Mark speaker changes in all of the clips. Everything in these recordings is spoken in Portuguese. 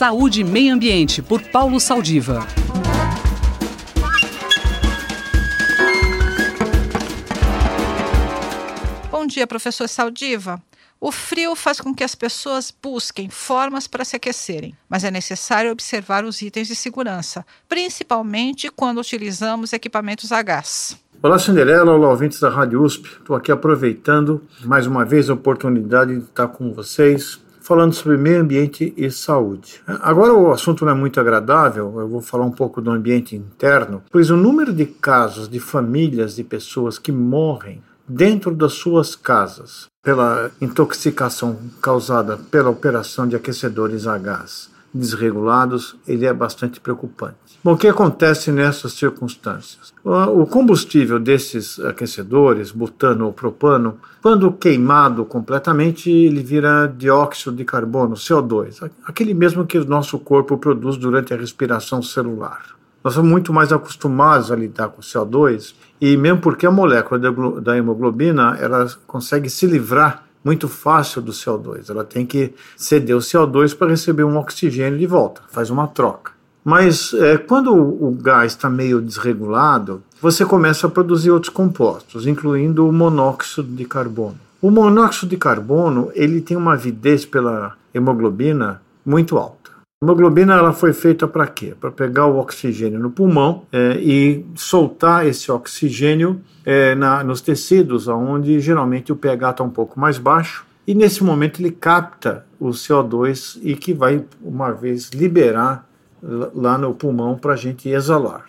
Speaker 1: Saúde e Meio Ambiente, por Paulo Saldiva.
Speaker 2: Bom dia, professor Saldiva. O frio faz com que as pessoas busquem formas para se aquecerem, mas é necessário observar os itens de segurança, principalmente quando utilizamos equipamentos a gás.
Speaker 3: Olá, Cinderela, olá, ouvintes da Rádio USP. Estou aqui aproveitando mais uma vez a oportunidade de estar com vocês falando sobre meio ambiente e saúde. Agora o assunto não é muito agradável, eu vou falar um pouco do ambiente interno, pois o número de casos de famílias de pessoas que morrem dentro das suas casas pela intoxicação causada pela operação de aquecedores a gás desregulados, ele é bastante preocupante. Bom, o que acontece nessas circunstâncias? O combustível desses aquecedores, butano ou propano, quando queimado completamente, ele vira dióxido de carbono, CO2, aquele mesmo que o nosso corpo produz durante a respiração celular. Nós somos muito mais acostumados a lidar com CO2 e mesmo porque a molécula da hemoglobina ela consegue se livrar muito fácil do CO2. Ela tem que ceder o CO2 para receber um oxigênio de volta, faz uma troca. Mas é, quando o gás está meio desregulado, você começa a produzir outros compostos, incluindo o monóxido de carbono. O monóxido de carbono ele tem uma avidez pela hemoglobina muito alta. Hemoglobina ela foi feita para quê? Para pegar o oxigênio no pulmão é, e soltar esse oxigênio é, na, nos tecidos, onde geralmente o pH está um pouco mais baixo. E nesse momento ele capta o CO2 e que vai, uma vez, liberar lá no pulmão para a gente exalar.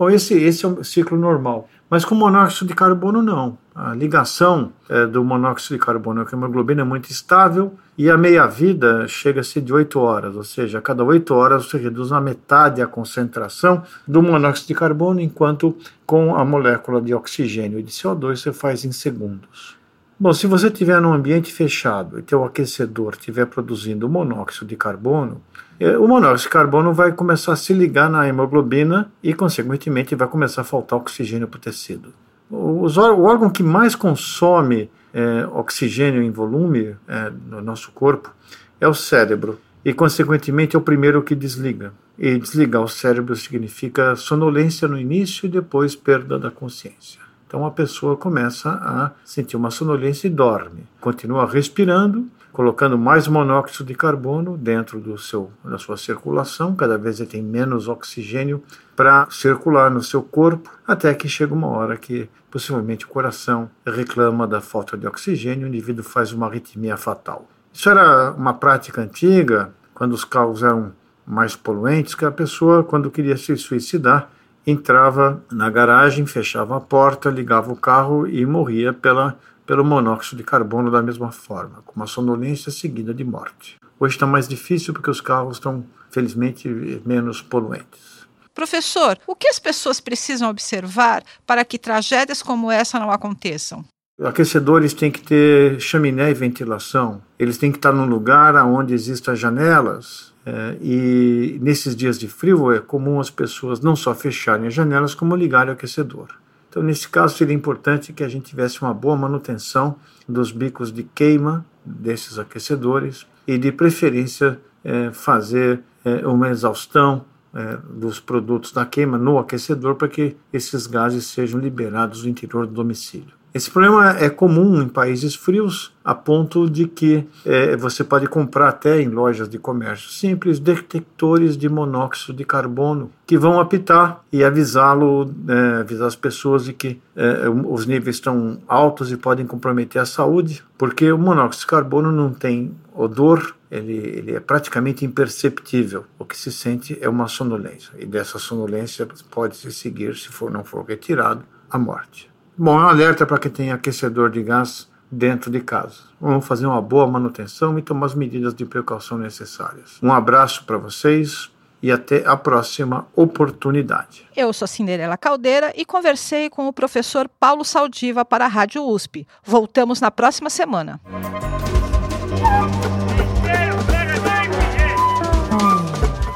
Speaker 3: Bom, esse, esse é o ciclo normal. Mas com monóxido de carbono, não. A ligação é, do monóxido de carbono com a hemoglobina é muito estável e a meia-vida chega a ser de 8 horas, ou seja, a cada 8 horas você reduz na metade a concentração do monóxido de carbono, enquanto com a molécula de oxigênio e de CO2 você faz em segundos. Bom, se você estiver num ambiente fechado e teu aquecedor estiver produzindo monóxido de carbono, é, o monóxido de carbono vai começar a se ligar na hemoglobina e, consequentemente, vai começar a faltar oxigênio para o tecido. O, o órgão que mais consome é, oxigênio em volume é, no nosso corpo é o cérebro e, consequentemente, é o primeiro que desliga. E desligar o cérebro significa sonolência no início e depois perda da consciência. Então a pessoa começa a sentir uma sonolência e dorme. Continua respirando, colocando mais monóxido de carbono dentro do seu, da sua circulação, cada vez ele tem menos oxigênio para circular no seu corpo, até que chega uma hora que possivelmente o coração reclama da falta de oxigênio e o indivíduo faz uma arritmia fatal. Isso era uma prática antiga, quando os carros eram mais poluentes, que a pessoa, quando queria se suicidar, entrava na garagem, fechava a porta, ligava o carro e morria pela, pelo monóxido de carbono da mesma forma, com uma sonolência seguida de morte. Hoje está mais difícil porque os carros estão, felizmente, menos poluentes.
Speaker 2: Professor, o que as pessoas precisam observar para que tragédias como essa não aconteçam?
Speaker 3: Aquecedores têm que ter chaminé e ventilação. Eles têm que estar num lugar onde existam janelas, é, e nesses dias de frio é comum as pessoas não só fecharem as janelas, como ligarem o aquecedor. Então, nesse caso, seria importante que a gente tivesse uma boa manutenção dos bicos de queima desses aquecedores e, de preferência, é, fazer é, uma exaustão é, dos produtos da queima no aquecedor para que esses gases sejam liberados no interior do domicílio. Esse problema é comum em países frios, a ponto de que é, você pode comprar até em lojas de comércio simples detectores de monóxido de carbono que vão apitar e avisá-lo, é, avisar as pessoas de que é, os níveis estão altos e podem comprometer a saúde, porque o monóxido de carbono não tem odor, ele, ele, é praticamente imperceptível. O que se sente é uma sonolência, e dessa sonolência pode se seguir, se for, não for retirado, a morte. Bom, é um alerta para quem tem aquecedor de gás dentro de casa. Vamos fazer uma boa manutenção e tomar as medidas de precaução necessárias. Um abraço para vocês e até a próxima oportunidade.
Speaker 2: Eu sou Cinderela Caldeira e conversei com o professor Paulo Saldiva para a Rádio USP. Voltamos na próxima semana.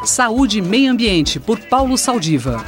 Speaker 1: Saúde e Meio Ambiente, por Paulo Saldiva.